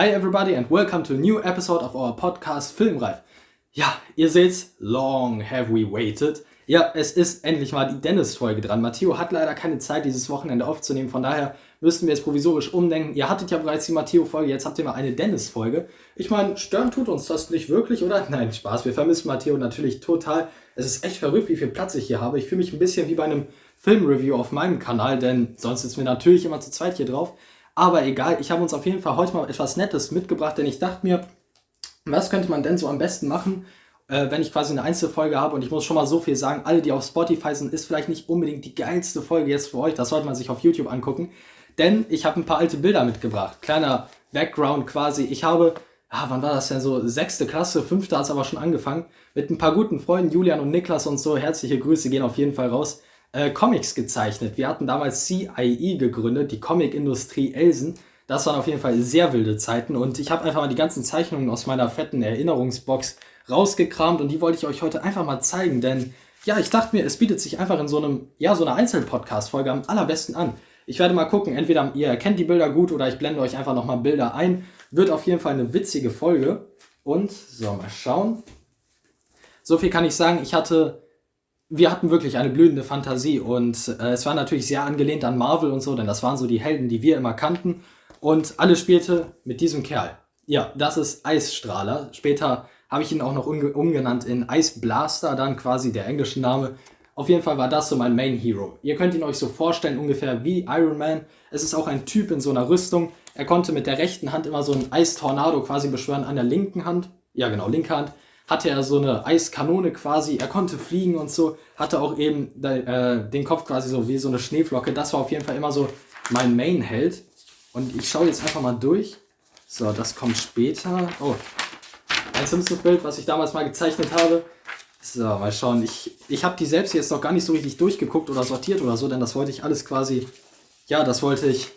Hi everybody and welcome to a new episode of our podcast Filmreif. Ja, ihr seht's, long have we waited. Ja, es ist endlich mal die Dennis-Folge dran. Matteo hat leider keine Zeit, dieses Wochenende aufzunehmen, von daher müssten wir jetzt provisorisch umdenken. Ihr hattet ja bereits die Matteo-Folge, jetzt habt ihr mal eine Dennis-Folge. Ich meine, stören tut uns das nicht wirklich, oder? Nein, Spaß, wir vermissen Matteo natürlich total. Es ist echt verrückt, wie viel Platz ich hier habe. Ich fühle mich ein bisschen wie bei einem Filmreview auf meinem Kanal, denn sonst sitzen wir natürlich immer zu zweit hier drauf. Aber egal, ich habe uns auf jeden Fall heute mal etwas Nettes mitgebracht, denn ich dachte mir, was könnte man denn so am besten machen, äh, wenn ich quasi eine Einzelfolge habe? Und ich muss schon mal so viel sagen, alle, die auf Spotify sind, ist vielleicht nicht unbedingt die geilste Folge jetzt für euch, das sollte man sich auf YouTube angucken, denn ich habe ein paar alte Bilder mitgebracht. Kleiner Background quasi, ich habe, ah, wann war das denn so, sechste Klasse, fünfte hat es aber schon angefangen, mit ein paar guten Freunden, Julian und Niklas und so, herzliche Grüße gehen auf jeden Fall raus äh, Comics gezeichnet. Wir hatten damals CIE gegründet, die Comicindustrie Elsen. Das waren auf jeden Fall sehr wilde Zeiten und ich habe einfach mal die ganzen Zeichnungen aus meiner fetten Erinnerungsbox rausgekramt und die wollte ich euch heute einfach mal zeigen, denn ja, ich dachte mir, es bietet sich einfach in so einem, ja, so einer Einzelpodcast-Folge am allerbesten an. Ich werde mal gucken, entweder ihr erkennt die Bilder gut oder ich blende euch einfach nochmal Bilder ein. Wird auf jeden Fall eine witzige Folge. Und, so, mal schauen. So viel kann ich sagen, ich hatte wir hatten wirklich eine blühende Fantasie und äh, es war natürlich sehr angelehnt an Marvel und so, denn das waren so die Helden, die wir immer kannten. Und alles spielte mit diesem Kerl. Ja, das ist Eisstrahler. Später habe ich ihn auch noch umgenannt in Ice Blaster, dann quasi der englische Name. Auf jeden Fall war das so mein Main Hero. Ihr könnt ihn euch so vorstellen, ungefähr wie Iron Man. Es ist auch ein Typ in so einer Rüstung. Er konnte mit der rechten Hand immer so einen Eistornado quasi beschwören, an der linken Hand. Ja, genau, linke Hand hatte er so eine Eiskanone quasi, er konnte fliegen und so, hatte auch eben äh, den Kopf quasi so wie so eine Schneeflocke. Das war auf jeden Fall immer so mein Main-Held. Und ich schaue jetzt einfach mal durch. So, das kommt später. Oh, ein Simpsons-Bild, was ich damals mal gezeichnet habe. So, mal schauen. Ich, ich habe die selbst jetzt noch gar nicht so richtig durchgeguckt oder sortiert oder so, denn das wollte ich alles quasi, ja, das wollte ich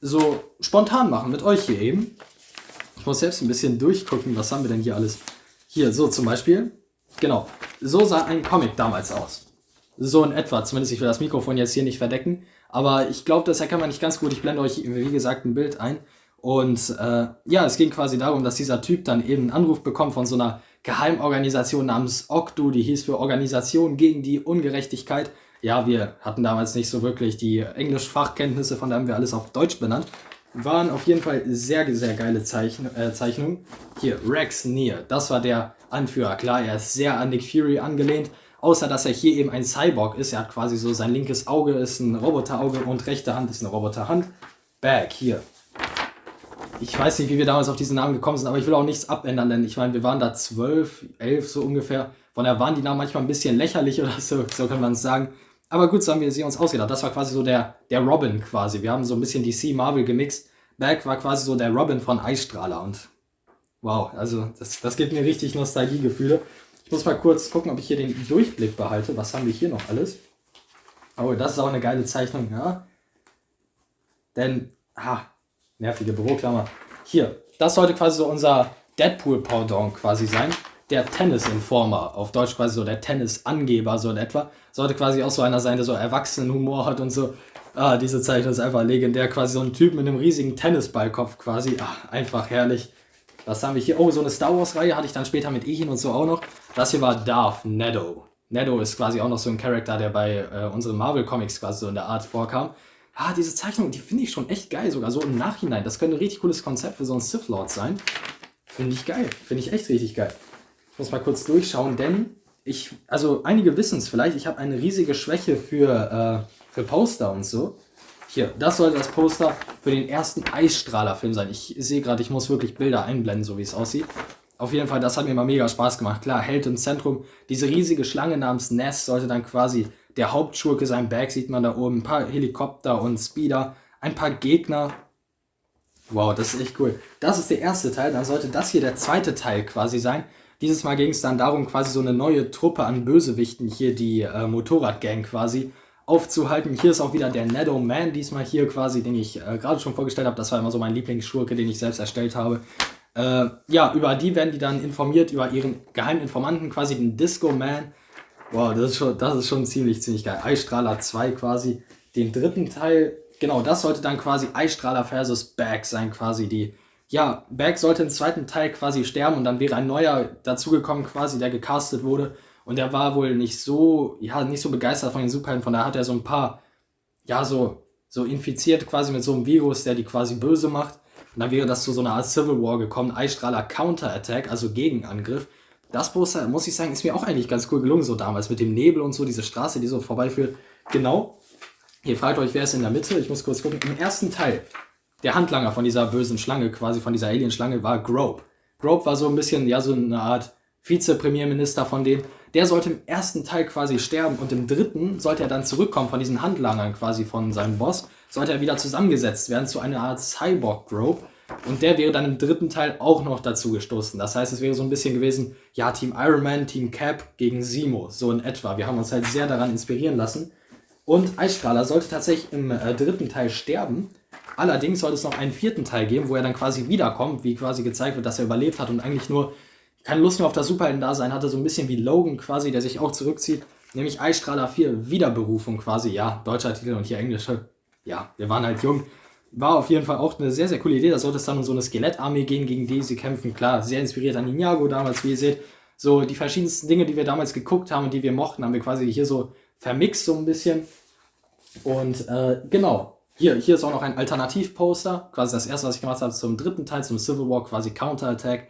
so spontan machen mit euch hier eben. Ich muss selbst ein bisschen durchgucken, was haben wir denn hier alles. Hier, so zum Beispiel. Genau. So sah ein Comic damals aus. So in etwa. Zumindest ich will das Mikrofon jetzt hier nicht verdecken. Aber ich glaube, das erkennt man nicht ganz gut. Ich blende euch, wie gesagt, ein Bild ein. Und äh, ja, es ging quasi darum, dass dieser Typ dann eben einen Anruf bekommt von so einer Geheimorganisation namens OCTU, die hieß für Organisation gegen die Ungerechtigkeit. Ja, wir hatten damals nicht so wirklich die Englisch-Fachkenntnisse, von daher haben wir alles auf Deutsch benannt. Waren auf jeden Fall sehr, sehr geile Zeichen, äh, Zeichnungen. Hier, Rex Near, das war der Anführer. Klar, er ist sehr an Nick Fury angelehnt, außer dass er hier eben ein Cyborg ist. Er hat quasi so sein linkes Auge ist ein Roboterauge und rechte Hand ist eine Roboterhand. Back, hier. Ich weiß nicht, wie wir damals auf diesen Namen gekommen sind, aber ich will auch nichts abändern, denn ich meine, wir waren da zwölf, elf so ungefähr. Von daher waren die Namen manchmal ein bisschen lächerlich oder so, so kann man es sagen. Aber gut, so haben wir sie uns ausgedacht. Das war quasi so der, der Robin quasi. Wir haben so ein bisschen DC Marvel gemixt. Berg war quasi so der Robin von Eisstrahler und wow, also das, das gibt mir richtig Nostalgiegefühle. Ich muss mal kurz gucken, ob ich hier den Durchblick behalte. Was haben wir hier noch alles? Oh, das ist auch eine geile Zeichnung, ja. Denn, ah, nervige Büroklammer. Hier, das sollte quasi so unser Deadpool-Pardon quasi sein der Tennis-Informer, auf Deutsch quasi so der Tennis-Angeber, so in etwa, sollte quasi auch so einer sein, der so erwachsenen Humor hat und so. Ah, diese Zeichnung ist einfach legendär, quasi so ein Typ mit einem riesigen Tennisballkopf quasi. Ah, einfach herrlich. Was haben wir hier? Oh, so eine Star Wars-Reihe hatte ich dann später mit Ehin und so auch noch. Das hier war Darth Nedo. Nedo ist quasi auch noch so ein Charakter, der bei äh, unseren Marvel-Comics quasi so in der Art vorkam. Ah, diese Zeichnung, die finde ich schon echt geil, sogar so im Nachhinein. Das könnte ein richtig cooles Konzept für so einen Sith Lord sein. Finde ich geil. Finde ich echt richtig geil muss mal kurz durchschauen, denn ich, also einige wissen es vielleicht, ich habe eine riesige Schwäche für, äh, für Poster und so. Hier, das sollte das Poster für den ersten Eisstrahler-Film sein. Ich sehe gerade, ich muss wirklich Bilder einblenden, so wie es aussieht. Auf jeden Fall, das hat mir mal mega Spaß gemacht. Klar, Held im Zentrum. Diese riesige Schlange namens Ness sollte dann quasi der Hauptschurke sein. Berg sieht man da oben. Ein paar Helikopter und Speeder. Ein paar Gegner. Wow, das ist echt cool. Das ist der erste Teil. Dann sollte das hier der zweite Teil quasi sein. Dieses Mal ging es dann darum, quasi so eine neue Truppe an Bösewichten, hier die äh, Motorradgang quasi, aufzuhalten. Hier ist auch wieder der Nedo Man, diesmal hier quasi, den ich äh, gerade schon vorgestellt habe. Das war immer so mein Lieblingsschurke, den ich selbst erstellt habe. Äh, ja, über die werden die dann informiert, über ihren geheimen Informanten, quasi den Disco Man. Wow, das ist schon, das ist schon ziemlich, ziemlich geil. Eisstrahler 2 quasi. Den dritten Teil, genau, das sollte dann quasi Eisstrahler versus Bag sein, quasi die ja, Berg sollte im zweiten Teil quasi sterben und dann wäre ein neuer dazugekommen, quasi, der gecastet wurde. Und der war wohl nicht so, ja, nicht so begeistert von den Superhelden. Von daher hat er so ein paar, ja, so, so infiziert quasi mit so einem Virus, der die quasi böse macht. Und dann wäre das zu so einer Art Civil War gekommen. Eistrahler Counterattack, also Gegenangriff. Das Poster, muss ich sagen, ist mir auch eigentlich ganz cool gelungen, so damals mit dem Nebel und so, diese Straße, die so vorbeiführt. Genau. Ihr fragt euch, wer ist in der Mitte? Ich muss kurz gucken. Im ersten Teil, der Handlanger von dieser bösen Schlange, quasi von dieser Alien-Schlange, war Grope. Grope war so ein bisschen, ja, so eine Art Vize-Premierminister von denen. Der sollte im ersten Teil quasi sterben und im dritten sollte er dann zurückkommen von diesen Handlangern quasi von seinem Boss, sollte er wieder zusammengesetzt werden zu einer Art Cyborg-Grope. Und der wäre dann im dritten Teil auch noch dazu gestoßen. Das heißt, es wäre so ein bisschen gewesen, ja, Team Iron Man, Team Cap gegen Simo, so in etwa. Wir haben uns halt sehr daran inspirieren lassen. Und Eisstrahler sollte tatsächlich im äh, dritten Teil sterben. Allerdings sollte es noch einen vierten Teil geben, wo er dann quasi wiederkommt, wie quasi gezeigt wird, dass er überlebt hat und eigentlich nur keine Lust mehr auf das Superhelden-Dasein hatte, so ein bisschen wie Logan quasi, der sich auch zurückzieht. Nämlich Eisstrahler 4, Wiederberufung quasi, ja, deutscher Titel und hier englische. Ja, wir waren halt jung war auf jeden Fall auch eine sehr, sehr coole Idee. Da sollte es dann um so eine Skelettarmee gehen, gegen die sie kämpfen. Klar, sehr inspiriert an Ninjago damals, wie ihr seht. So die verschiedensten Dinge, die wir damals geguckt haben und die wir mochten, haben wir quasi hier so vermixt so ein bisschen. Und äh, genau, hier, hier ist auch noch ein Alternativposter. Quasi das erste, was ich gemacht habe zum dritten Teil, zum Civil War, quasi Counterattack.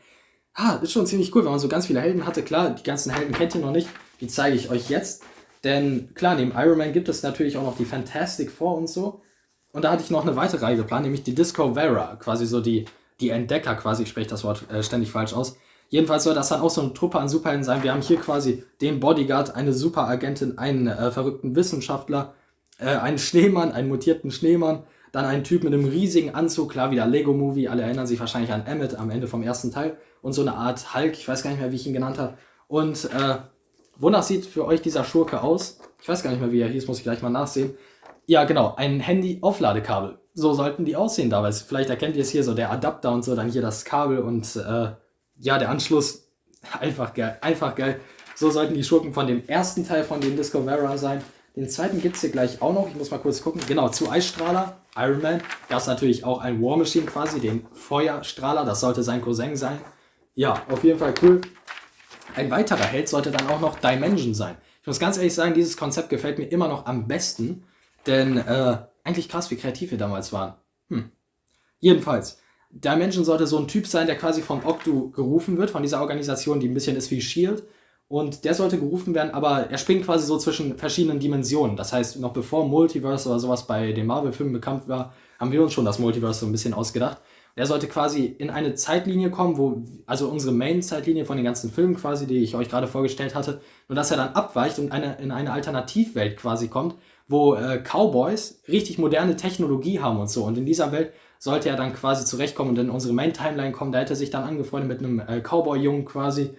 Ah, ist schon ziemlich cool, wenn man so ganz viele Helden hatte. Klar, die ganzen Helden kennt ihr noch nicht. Die zeige ich euch jetzt. Denn klar, neben Iron Man gibt es natürlich auch noch die Fantastic Four und so. Und da hatte ich noch eine weitere Reihe geplant, nämlich die Disco Vera, quasi so die, die Entdecker quasi, ich spreche das Wort äh, ständig falsch aus. Jedenfalls soll das dann auch so eine Truppe an Superhelden sein. Wir haben hier quasi den Bodyguard, eine Superagentin, einen äh, verrückten Wissenschaftler, äh, einen Schneemann, einen mutierten Schneemann, dann einen Typ mit einem riesigen Anzug, klar wieder Lego-Movie, alle erinnern sich wahrscheinlich an Emmett am Ende vom ersten Teil und so eine Art Hulk, ich weiß gar nicht mehr, wie ich ihn genannt habe. Und äh, wonach sieht für euch dieser Schurke aus? Ich weiß gar nicht mehr, wie er hieß, muss ich gleich mal nachsehen. Ja, genau, ein Handy-Aufladekabel. So sollten die aussehen damals. Vielleicht erkennt ihr es hier so, der Adapter und so, dann hier das Kabel und äh, ja, der Anschluss. Einfach geil, einfach geil. So sollten die Schurken von dem ersten Teil von den Discovera sein. Den zweiten gibt es hier gleich auch noch. Ich muss mal kurz gucken. Genau, zu Eisstrahler, Iron Man. Das ist natürlich auch ein War Machine quasi, den Feuerstrahler. Das sollte sein Cousin sein. Ja, auf jeden Fall cool. Ein weiterer Held sollte dann auch noch Dimension sein. Ich muss ganz ehrlich sagen, dieses Konzept gefällt mir immer noch am besten. Denn äh, eigentlich krass, wie kreativ wir damals waren. Hm. Jedenfalls, Dimension sollte so ein Typ sein, der quasi von Octu gerufen wird, von dieser Organisation, die ein bisschen ist wie Shield. Und der sollte gerufen werden, aber er springt quasi so zwischen verschiedenen Dimensionen. Das heißt, noch bevor Multiverse oder sowas bei den Marvel-Filmen bekannt war, haben wir uns schon das Multiverse so ein bisschen ausgedacht. Der sollte quasi in eine Zeitlinie kommen, wo, also unsere Main-Zeitlinie von den ganzen Filmen quasi, die ich euch gerade vorgestellt hatte, nur dass er dann abweicht und eine, in eine Alternativwelt quasi kommt, wo äh, Cowboys richtig moderne Technologie haben und so. Und in dieser Welt sollte er dann quasi zurechtkommen und in unsere Main-Timeline kommen. Da hätte er sich dann angefreundet mit einem äh, Cowboy-Jungen quasi.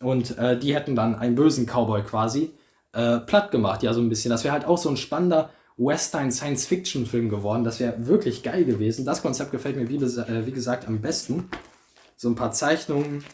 Und äh, die hätten dann einen bösen Cowboy quasi äh, platt gemacht, ja, so ein bisschen. Das wäre halt auch so ein spannender Western-Science-Fiction-Film geworden. Das wäre wirklich geil gewesen. Das Konzept gefällt mir, wie, äh, wie gesagt, am besten. So ein paar Zeichnungen.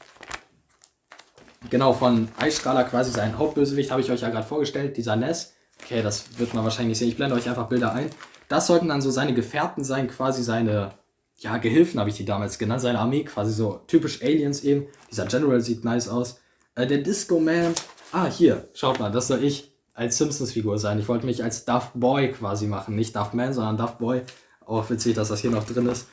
Genau, von Eisstrahler quasi sein Hauptbösewicht habe ich euch ja gerade vorgestellt, dieser Ness Okay, das wird man wahrscheinlich sehen. Ich blende euch einfach Bilder ein. Das sollten dann so seine Gefährten sein, quasi seine, ja, Gehilfen habe ich die damals genannt, seine Armee, quasi so typisch Aliens eben. Dieser General sieht nice aus. Äh, der Disco Man, ah, hier, schaut mal, das soll ich als Simpsons-Figur sein. Ich wollte mich als Daft Boy quasi machen. Nicht Daft Man, sondern Daft Boy. Auch witzig, dass das hier noch drin ist.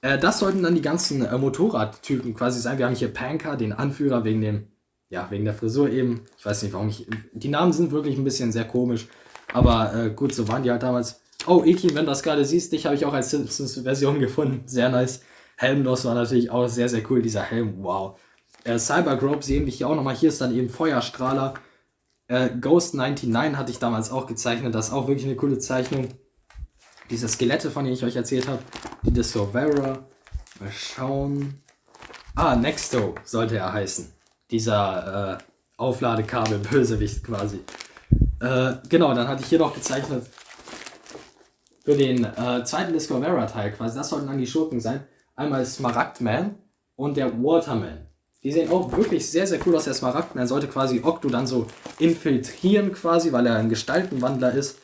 Äh, das sollten dann die ganzen äh, Motorradtypen quasi sein. Wir haben hier Panker, den Anführer wegen dem ja, wegen der Frisur eben. Ich weiß nicht, warum ich. Die Namen sind wirklich ein bisschen sehr komisch. Aber äh, gut, so waren die halt damals. Oh, Iki, wenn du das gerade siehst, dich habe ich auch als Simpsons-Version gefunden. Sehr nice. Helmlos war natürlich auch sehr, sehr cool, dieser Helm. Wow. Äh, Cybergrope sehen wir hier auch nochmal. Hier ist dann eben Feuerstrahler. Äh, Ghost 99 hatte ich damals auch gezeichnet. Das ist auch wirklich eine coole Zeichnung. Diese Skelette, von denen ich euch erzählt habe. Die Discovera. Mal schauen. Ah, Nexto sollte er heißen dieser äh, Aufladekabel-Bösewicht quasi. Äh, genau, dann hatte ich hier noch gezeichnet für den äh, zweiten Discovera-Teil quasi. Das sollten dann die Schurken sein. Einmal Smaragdman und der Waterman. Die sehen auch wirklich sehr, sehr cool aus. Der Smaragdman sollte quasi Octo dann so infiltrieren quasi, weil er ein Gestaltenwandler ist.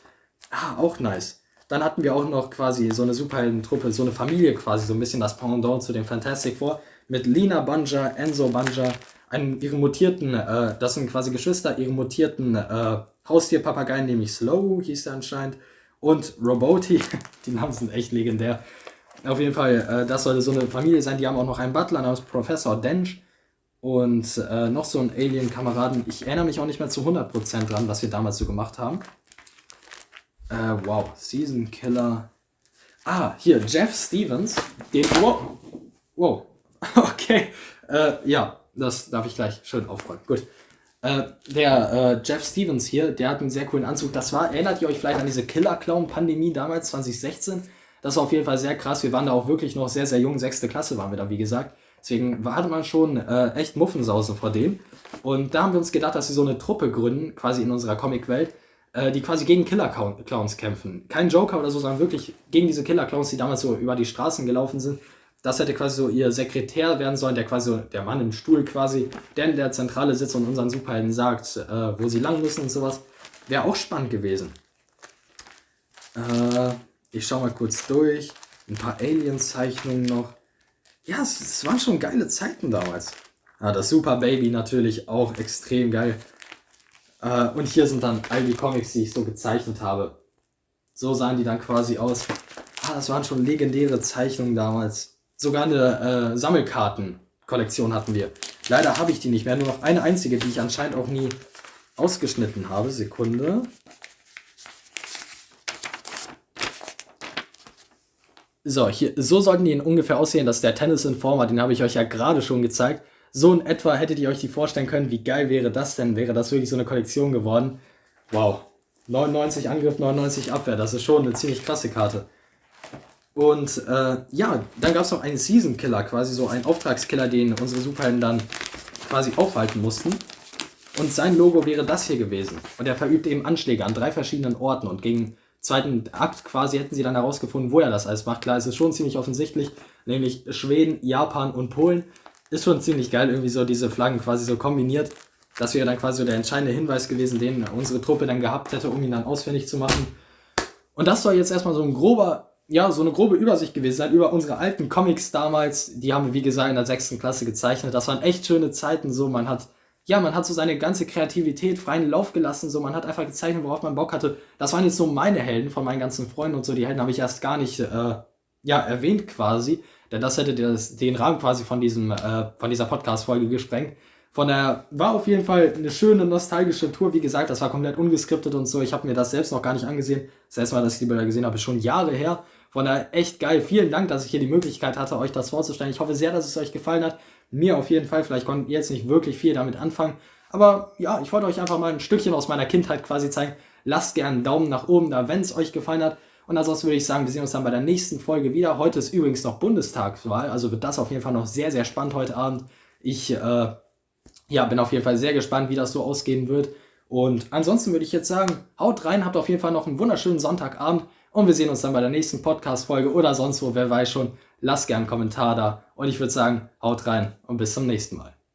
Ah, auch nice. Dann hatten wir auch noch quasi so eine Superhelden-Truppe, so eine Familie quasi, so ein bisschen das Pendant zu den Fantastic Four. Mit Lina Banja, Enzo Banja, ihren mutierten, äh, das sind quasi Geschwister, ihren mutierten äh, Haustierpapageien, nämlich Slow hieß er anscheinend, und Roboti, die Namen sind echt legendär. Auf jeden Fall, äh, das sollte so eine Familie sein. Die haben auch noch einen Butler namens Professor Dench und äh, noch so einen Alien-Kameraden. Ich erinnere mich auch nicht mehr zu 100% dran, was wir damals so gemacht haben. Äh, wow, Season Killer. Ah, hier, Jeff Stevens. Den. Wow. Wow. Okay. Äh, ja, das darf ich gleich schön aufräumen. Gut. Äh, der äh, Jeff Stevens hier, der hat einen sehr coolen Anzug. Das war, erinnert ihr euch vielleicht an diese Killer-Clown-Pandemie damals, 2016? Das war auf jeden Fall sehr krass. Wir waren da auch wirklich noch sehr, sehr jung. Sechste Klasse waren wir da, wie gesagt. Deswegen hatte man schon äh, echt Muffensausen vor dem. Und da haben wir uns gedacht, dass wir so eine Truppe gründen, quasi in unserer Comic-Welt, äh, die quasi gegen Killer-Clowns kämpfen. Kein Joker oder so, sondern wirklich gegen diese Killer-Clowns, die damals so über die Straßen gelaufen sind. Das hätte quasi so ihr Sekretär werden sollen, der quasi so, der Mann im Stuhl quasi, der in der Zentrale sitzt und unseren Superhelden sagt, äh, wo sie lang müssen und sowas. Wäre auch spannend gewesen. Äh, ich schau mal kurz durch. Ein paar Alien-Zeichnungen noch. Ja, es, es, waren schon geile Zeiten damals. Ah, das Super Baby natürlich auch extrem geil. Äh, und hier sind dann all die Comics, die ich so gezeichnet habe. So sahen die dann quasi aus. Ah, das waren schon legendäre Zeichnungen damals. Sogar eine äh, Sammelkarten-Kollektion hatten wir. Leider habe ich die nicht mehr. Nur noch eine einzige, die ich anscheinend auch nie ausgeschnitten habe. Sekunde. So, hier, so sollten die ungefähr aussehen. Das ist der Tennis Informer, den habe ich euch ja gerade schon gezeigt. So in etwa hättet ihr euch die vorstellen können. Wie geil wäre das denn? Wäre das wirklich so eine Kollektion geworden? Wow. 99 Angriff, 99 Abwehr. Das ist schon eine ziemlich krasse Karte. Und äh, ja, dann gab es noch einen Season Killer, quasi so einen Auftragskiller, den unsere Superhelden dann quasi aufhalten mussten. Und sein Logo wäre das hier gewesen. Und er verübt eben Anschläge an drei verschiedenen Orten und gegen zweiten Akt quasi hätten sie dann herausgefunden, wo er das alles macht. Klar, es ist schon ziemlich offensichtlich, nämlich Schweden, Japan und Polen. Ist schon ziemlich geil, irgendwie so diese Flaggen quasi so kombiniert. Das wäre dann quasi so der entscheidende Hinweis gewesen, den unsere Truppe dann gehabt hätte, um ihn dann ausfindig zu machen. Und das soll jetzt erstmal so ein grober, ja, so eine grobe Übersicht gewesen sein über unsere alten Comics damals. Die haben wir, wie gesagt, in der sechsten Klasse gezeichnet. Das waren echt schöne Zeiten so. Man hat ja, man hat so seine ganze Kreativität freien Lauf gelassen, so man hat einfach gezeichnet, worauf man Bock hatte. Das waren jetzt so meine Helden von meinen ganzen Freunden und so. Die Helden habe ich erst gar nicht äh, ja, erwähnt quasi, denn das hätte das, den Rahmen quasi von, diesem, äh, von dieser Podcast-Folge gesprengt. Von der war auf jeden Fall eine schöne nostalgische Tour. Wie gesagt, das war komplett ungeskriptet und so. Ich habe mir das selbst noch gar nicht angesehen. Das erste Mal, dass ich die Bilder gesehen habe, ist schon Jahre her. Von daher echt geil. Vielen Dank, dass ich hier die Möglichkeit hatte, euch das vorzustellen. Ich hoffe sehr, dass es euch gefallen hat. Mir auf jeden Fall. Vielleicht konnten ihr jetzt nicht wirklich viel damit anfangen. Aber ja, ich wollte euch einfach mal ein Stückchen aus meiner Kindheit quasi zeigen. Lasst gerne einen Daumen nach oben da, wenn es euch gefallen hat. Und ansonsten würde ich sagen, wir sehen uns dann bei der nächsten Folge wieder. Heute ist übrigens noch Bundestagswahl, also wird das auf jeden Fall noch sehr, sehr spannend heute Abend. Ich äh, ja, bin auf jeden Fall sehr gespannt, wie das so ausgehen wird. Und ansonsten würde ich jetzt sagen, haut rein, habt auf jeden Fall noch einen wunderschönen Sonntagabend und wir sehen uns dann bei der nächsten Podcast-Folge oder sonst wo, wer weiß schon. Lasst gerne einen Kommentar da und ich würde sagen, haut rein und bis zum nächsten Mal.